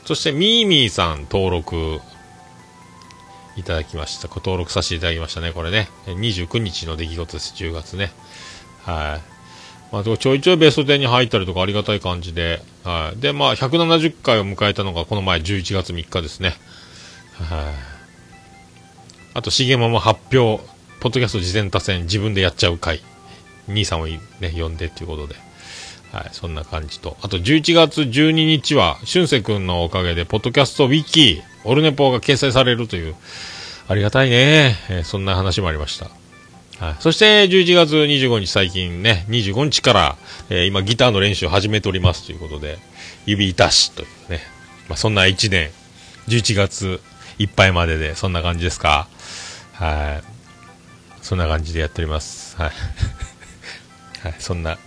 [SPEAKER 2] そして、ミーミーさん登録いただきました。ご登録させていただきましたね、これね。29日の出来事です、10月ね。はい。まあ、ちょいちょいベスト10に入ったりとかありがたい感じで、はい。で、まあ、170回を迎えたのがこの前11月3日ですね。はい。あと、しげまも発表、ポッドキャスト事前多戦自分でやっちゃう回。兄さんをね、呼んでっていうことで。はい、そんな感じと。あと、11月12日は、俊く君のおかげで、ポッドキャストウィキ、オルネポが掲載されるという、ありがたいね。えーそんな話もありました。はい。そして、11月25日最近ね、25日から、えー今ギターの練習を始めておりますということで、指出しというね。まあ、そんな1年、11月いっぱいまでで、そんな感じですか？はい。そんな感じでやっております。はい。はい、そんな、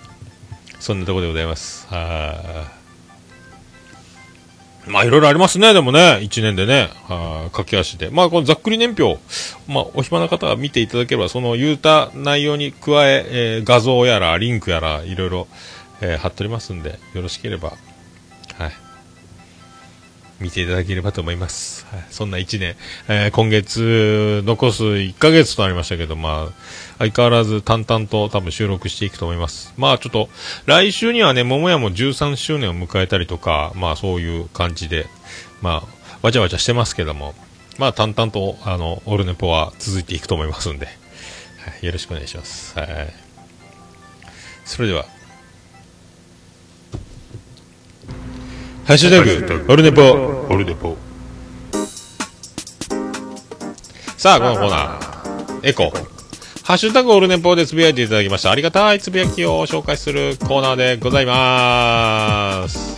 [SPEAKER 2] そんなとこでございます。はい。まあ、いろいろありますね、でもね、1年でね、は駆け足で。まあ、このざっくり年表、まあ、お暇な方は見ていただければ、その言うた内容に加ええー画像やら、リンクやら、いろいろ、えー貼っておりますんで、よろしければ、はい。見ていただければと思います。はい、そんな1年、えー今月、残す1ヶ月となりましたけど、まあ、相変わらず淡々と多分収録していくと思います。まあちょっと、来週にはね、桃屋も13周年を迎えたりとか、まあそういう感じで、まあ、わちゃわちゃしてますけども、まあ淡々と、あの、オルネポは続いていくと思いますんで、はい、よろしくお願いします。はい。それでは、ハッシュタグ、オルネポ、オルネポ。さあ、このコーナー、エコー。ハッシュタグオルネポでつぶやいていただきました。ありがたいつぶやきを紹介するコーナーでございます。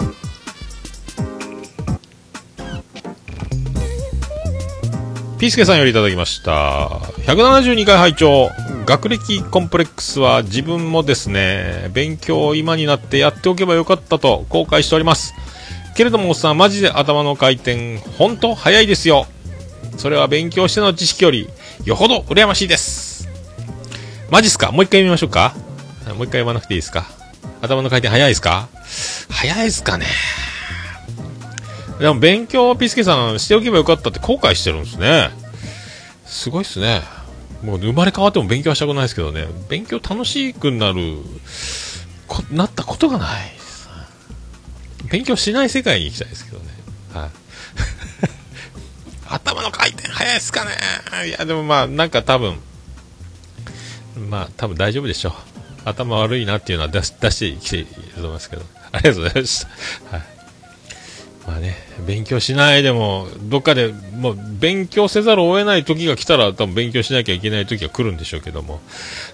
[SPEAKER 2] ピースケさんよりいただきました。172回拝聴学歴コンプレックスは自分もですね、勉強を今になってやっておけばよかったと後悔しております。けれどもおっさん、マジで頭の回転、本当早いですよ。それは勉強しての知識より、よほど羨ましいです。マジっすか？もう一回見ましょうかもう一回言わなくていいですか？頭の回転早いですか？早いですかねでも勉強、ピスケさんしておけばよかったって後悔してるんですね。すごいっすね。もう生まれ変わっても勉強はしたくないですけどね。勉強楽しくなる、こなったことがない。勉強しない世界に行きたいですけどね。はい。頭の回転早いですかねいや、でもまあ、なんか多分、まあ、多分大丈夫でしょう。頭悪いなっていうのは出し出してきていると思いますけど。ありがとうございました。はい。まあね、勉強しないでも、どっかで、もう、勉強せざるを得ない時が来たら、多分勉強しなきゃいけない時が来るんでしょうけども、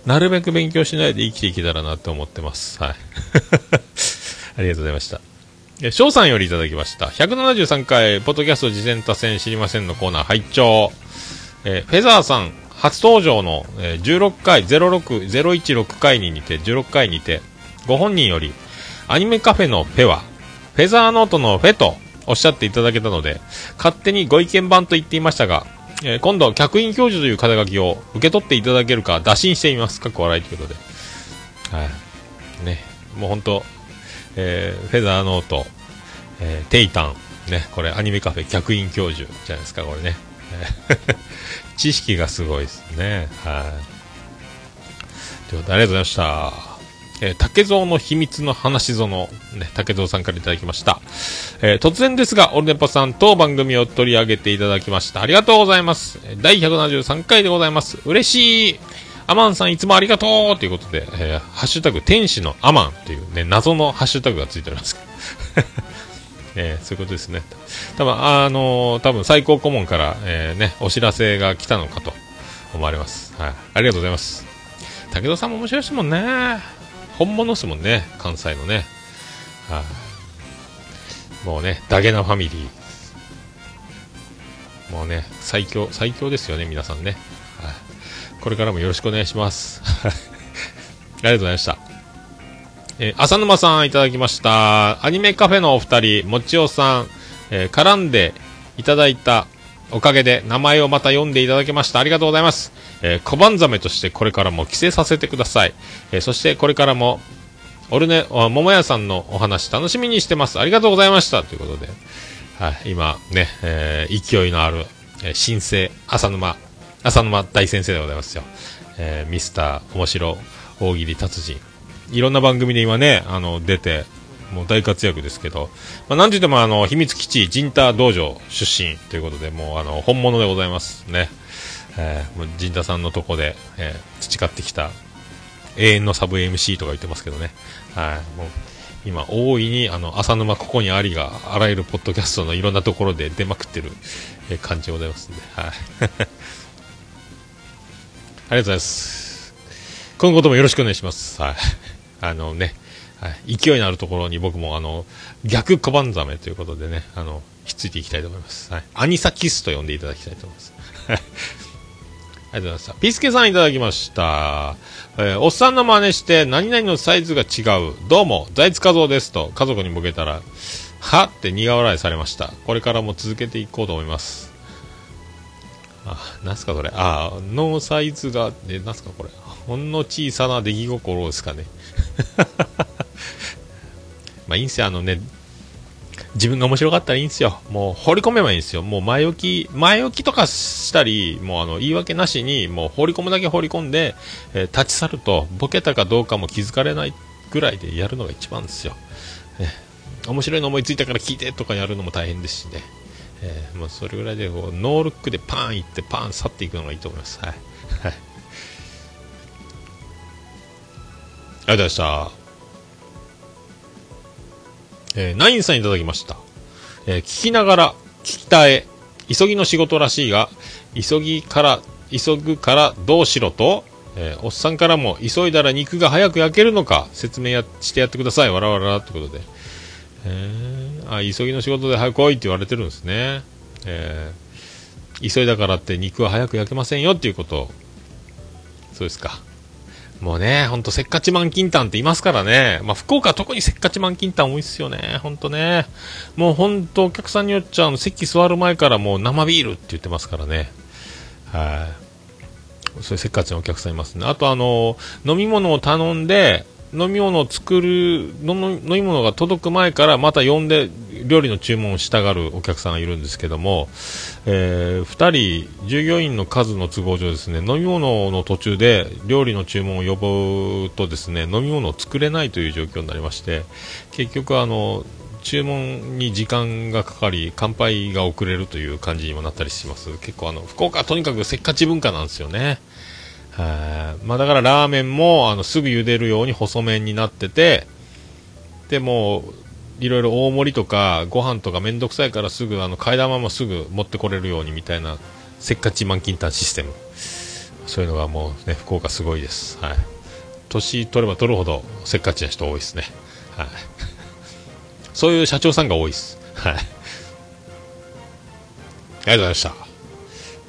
[SPEAKER 2] なるべく勉強しないで生きていけたらなと思ってます。はい。ありがとうございました。え翔さんよりいただきました。173回、ポッドキャスト事前多戦知りませんのコーナー、拝聴えーフェザーさん、初登場の、え16回、06、016回に似て、16回にて、ご本人より、アニメカフェのフェは、フェザーノートのフェとおっしゃっていただけたので、勝手にご意見番と言っていましたが、えー今度、客員教授という肩書きを受け取っていただけるか打診してみます。かっこ笑いということで。はい。ね、もう本当、えーフェザーノート、えーテイタン、ね、これアニメカフェ客員教授じゃないですか、これね。知識がすごいですね。はい。ということで、ありがとうございました。えー竹蔵の秘密の話ぞの、ね、竹蔵さんからいただきました。えー突然ですが、オルネポさんと番組を取り上げていただきました。ありがとうございます。第173回でございます。嬉しい。アマンさんいつもありがとうということで、えーハッシュタグ天使のアマンっていうね、謎のハッシュタグがついております。えーそういうことですね。多分あのー多分最高顧問から、えーね、お知らせが来たのかと思われます。はい。ありがとうございます。武田さんも面白いですもんね。本物ですもんね、関西のね。はい。もうね、ダゲなファミリー。もうね、最強、最強ですよね、皆さんね。はい。これからもよろしくお願いします。はいありがとうございました。えー浅沼さんいただきました。アニメカフェのお二人、もちおさん、えー絡んでいただいたおかげで名前をまた読んでいただきました。ありがとうございます。えー小判ザメとしてこれからも帰省させてください。えーそしてこれからも、オルネ、桃屋さんのお話楽しみにしてます。ありがとうございました。ということで、はい、今ね、えー勢いのある、えー新生、浅沼、浅沼大先生でございますよ。えーミスター面白大喜利達人。いろんな番組で今ね、あの、出て、もう大活躍ですけど、まあ、なんといってもあの、秘密基地、ジンタ道場出身ということで、もうあの、本物でございますね。えーもうジンタさんのとこで、えー培ってきた永遠のサブ MC とか言ってますけどね。はい。もう、今、大いに、あの、浅沼ここにありが、あらゆるポッドキャストのいろんなところで出まくってる、えー感じでございますんで、はい。ありがとうございます。今後ともよろしくお願いします。はい。あのね、はい、勢いのあるところに僕も、あの、逆小判ザメということでね、あの、ひっついていきたいと思います。はい。アニサキスと呼んでいただきたいと思います。ありがとうございました。ピースケさんいただきました。えーおっさんの真似して、何々のサイズが違う。どうも、財津和夫ですと、家族に向けたら、はって苦笑いされました。これからも続けていこうと思います。あ、なんすかそれ。あ、のサイズが、で、なんすかこれ。ほんの小さな出来心ですかね。まあいいんすよ、あのね、自分が面白かったらいいんですよ。もう放り込めばいいんですよ。もう前置き、前置きとかしたり、もうあの言い訳なしに、もう放り込むだけ放り込んで、えー立ち去ると、ボケたかどうかも気づかれないぐらいでやるのが一番ですよ。えー面白いの思いついたから聞いてとかやるのも大変ですしね。えーもうそれぐらいでこうノールックでパーンいってパン去っていくのがいいと思います。はい。はい。ありがとうございました。えーナインさんいただきました。えー聞きながら、聞きたえ、急ぎの仕事らしいが、急ぎから、急ぐからどうしろと、えーおっさんからも、急いだら肉が早く焼けるのか、説明やしてやってください、わらわらってことで。えー、あ、急ぎの仕事で早く来いって言われてるんですね。えー急いだからって肉は早く焼けませんよっていうことそうですか。もうね、ほんとせっかちマンキンタンっていますからね。まあ、福岡は特にせっかちマンキンタン多いっすよね。ほんとね。もうほんとお客さんによっちゃ、あの席座る前からもう生ビールって言ってますからね。はい。そういうせっかちなお客さんいますね。あとあの、飲み物を頼んで、飲み物を作る飲み物が届く前からまた呼んで料理の注文をしたがるお客さんがいるんですけども、え2人従業員の数の都合上ですね飲み物の途中で料理の注文を呼ぶとですね飲み物を作れないという状況になりまして結局あの注文に時間がかかり乾杯が遅れるという感じにもなったりします。結構あの福岡はとにかくせっかち文化なんですよね。はいまあ、だからラーメンもあのすぐ茹でるように細麺になっててでもいろいろ大盛りとかご飯とかめんどくさいからすぐあの替え玉もすぐ持ってこれるようにみたいなせっかち満金炭システム。そういうのがもうね福岡すごいです。はい。年取れば取るほどせっかちな人多いですね。はい。そういう社長さんが多いです。はい。ありがとうございました。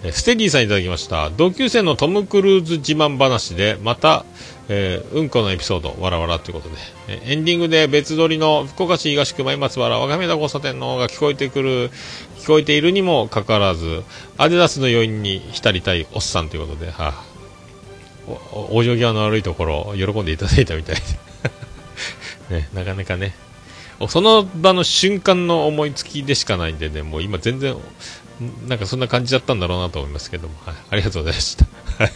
[SPEAKER 2] ステディさんいただきました。同級生のトム・クルーズ自慢話でまた、えーうんこのエピソードわらわらということで、エンディングで別撮りの福岡市東区前松原若宮田交差点の方が聞こえてくる聞こえているにもかかわらずアディダスの余韻に浸りたいおっさんということで、はあ、おお往生際の悪いところを喜んでいただいたみたいで、ね、なかなかね。その場の瞬間の思いつきでしかないんでねもう今全然なんかそんな感じだったんだろうなと思いますけども、はい、ありがとうございました。はい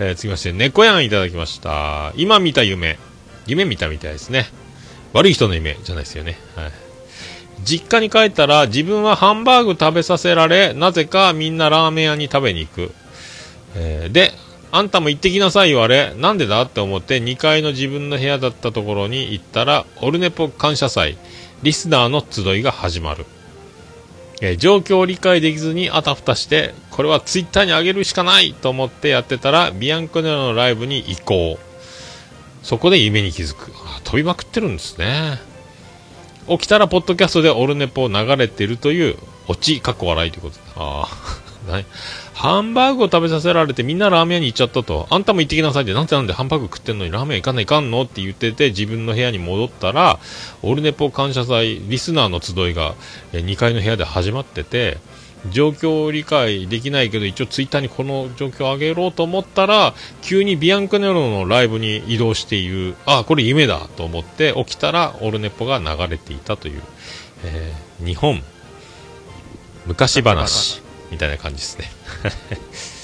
[SPEAKER 2] え、続きまして、猫やんいただきました。今見た夢。夢見たみたいですね。悪い人の夢じゃないですよね。はい。実家に帰ったら自分はハンバーグ食べさせられ、なぜかみんなラーメン屋に食べに行く。えーで、あんたも行ってきなさいよ、あれ。なんでだって思って2階の自分の部屋だったところに行ったら、オルネポ感謝祭、リスナーの集いが始まる。えー状況を理解できずにあたふたして、これはツイッターに上げるしかないと思ってやってたら、ビアンコネロのライブに移行。そこで夢に気づく。飛びまくってるんですね。起きたらポッドキャストでオルネポを流れてるというオチかっこ笑いということでああ何 ハンバーグを食べさせられてみんなラーメン屋に行っちゃったと。あんたも行ってきなさいって。なんでなんでハンバーグ食ってんのに？ラーメン屋行かないかんの？って言ってて自分の部屋に戻ったらオルネポ感謝祭リスナーの集いが2階の部屋で始まってて状況を理解できないけど一応ツイッターにこの状況を上げろうと思ったら急にビアンカネロのライブに移動している。あこれ夢だと思って起きたらオルネポが流れていたという、えー日本昔話。みたいな感じですね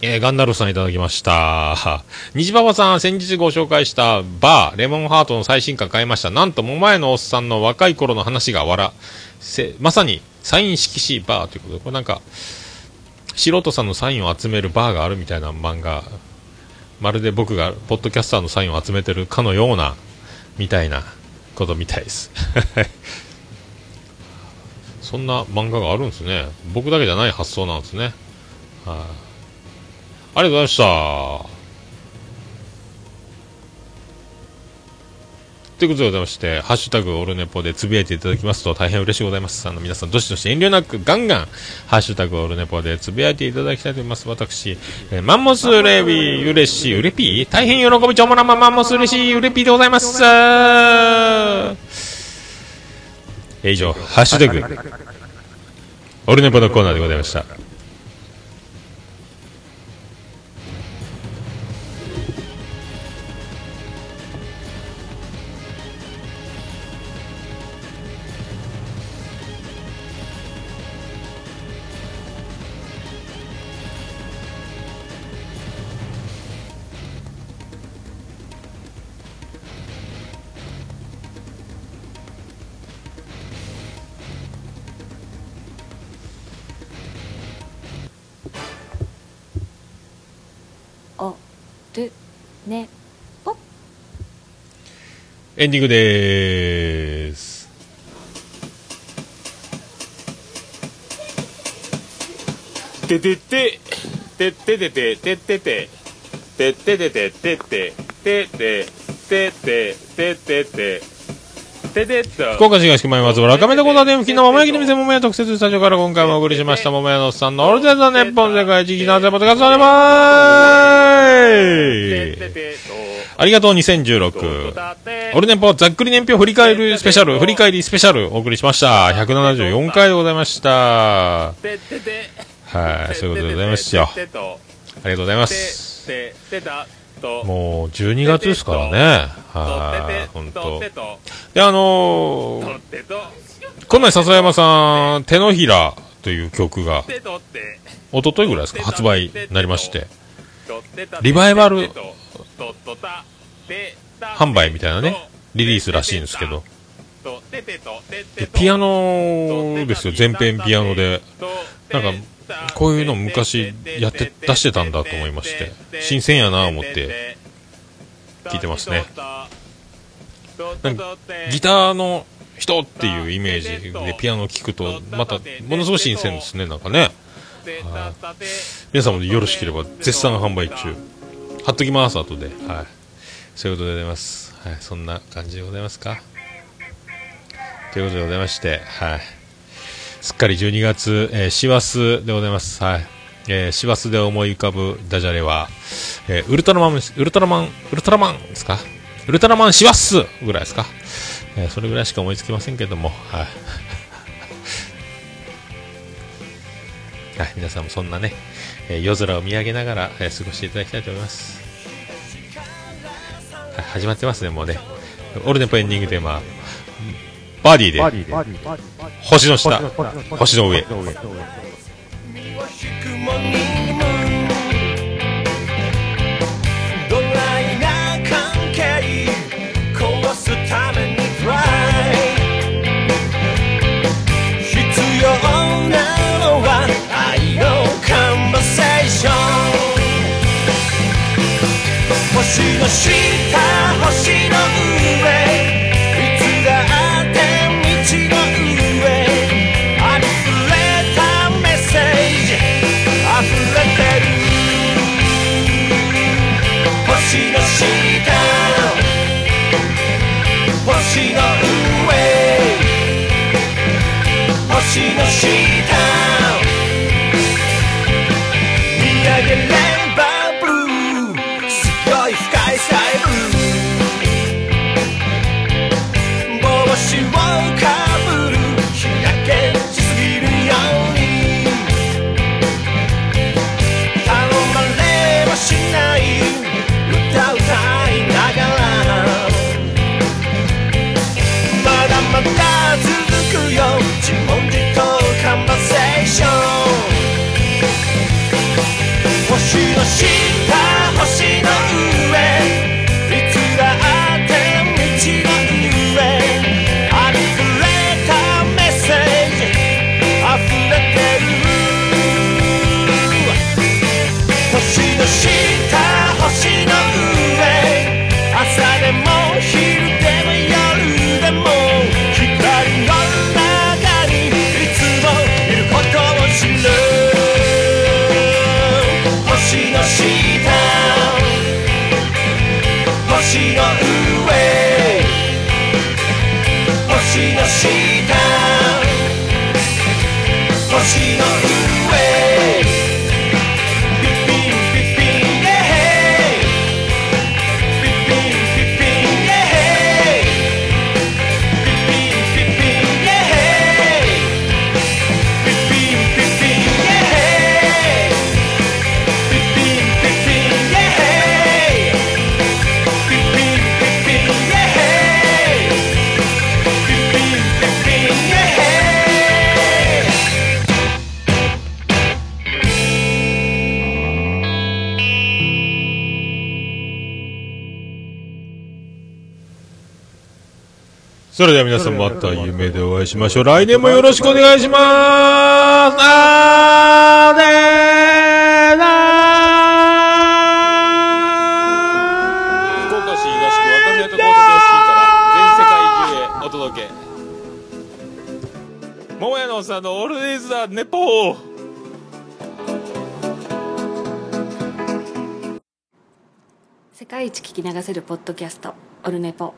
[SPEAKER 2] えーガンダルフさんいただきました。虹パパさん、先日ご紹介したバー、レモンハートの最新刊買いました。なんと、桃前のおっさんの若い頃の話が笑。せまさに、サイン色紙バーということで、これなんか、素人さんのサインを集めるバーがあるみたいな漫画、まるで僕が、ポッドキャスターのサインを集めてるかのような、みたいなことみたいです。そんな漫画があるんですね。僕だけじゃない発想なんですね。はい、ありがとうございました。ということでございまして、ハッシュタグオルネポでつぶやいていただきますと大変嬉しいございます。あの皆さん、どしどし遠慮なくガンガン、ハッシュタグオルネポでつぶやいていただきたいと思います。私、えーマンモスレビー、嬉しい、うれぴー大変喜びちょもらまマンモス嬉しい、うれぴーでございます。え以上、ハッシュタグ、オルネポのコーナーでございました。
[SPEAKER 3] るね。ぽ
[SPEAKER 2] エンディングでーす。
[SPEAKER 1] ててて。てててててて。ててててて。ててててて。てててて。てててと
[SPEAKER 2] 福岡市東区前松原亀田小田電付近の桃焼きの店桃屋特設スタジオから今回もお送りしました。桃屋のおっさんのオールデザネッポン世界一なぜポッドキャストでまーありがとう2016オルネポざっくり年表振り返るスペシャル振り返りスペシャルお送りしました。174回でございました。はいそういうことでございますよ。ありがとうございます。もう12月ですからね。はい本当であのーこの前笹山さん手のひらという曲が一昨日ぐらいですか発売になりましてリバイバル販売みたいなねリリースらしいんですけど。でピアノですよ。全編ピアノで。なんかこういうの昔やって出してたんだと思いまして。新鮮やな思って聞いてますね。なんかギターの人っていうイメージでピアノを聴くとまたものすごい新鮮ですねなんかね。皆さんもよろしければ絶賛販売中。貼っときます後で。はい。そういうことでございます。はい。そんな感じでございますか。ということでございまして。はい。すっかり12月、えー、師走でございます。はい。えー、師走で思い浮かぶダジャレは、えーウルトラマン、ウルトラマン、ウルトラマンですか？ウルトラマン師走ぐらいですか、えーそれぐらいしか思いつきませんけども、はい。はい、皆さんもそんなね、えー夜空を見上げながら、えー過ごしていただきたいと思います。はい、始まってますね、もうね。オルネポエンディングテーマ、バーディーで、
[SPEAKER 4] バディで、
[SPEAKER 2] 星の下、星の上。
[SPEAKER 5] 星の下星の上。いつだって道の上。あふれたメッセージ。あふれてる。星の下星の上。星の下。
[SPEAKER 2] 皆さんまた夢でお会いしましょう。来年もよろしくお願いしますあーでーなー
[SPEAKER 1] 福岡市東区若宮と交差点付から全世界中へお届け。桃屋のおっさんのオールディーズ・ザ・ネポー
[SPEAKER 3] 世界一聞き流せるポッドキャスト「オルネポ」。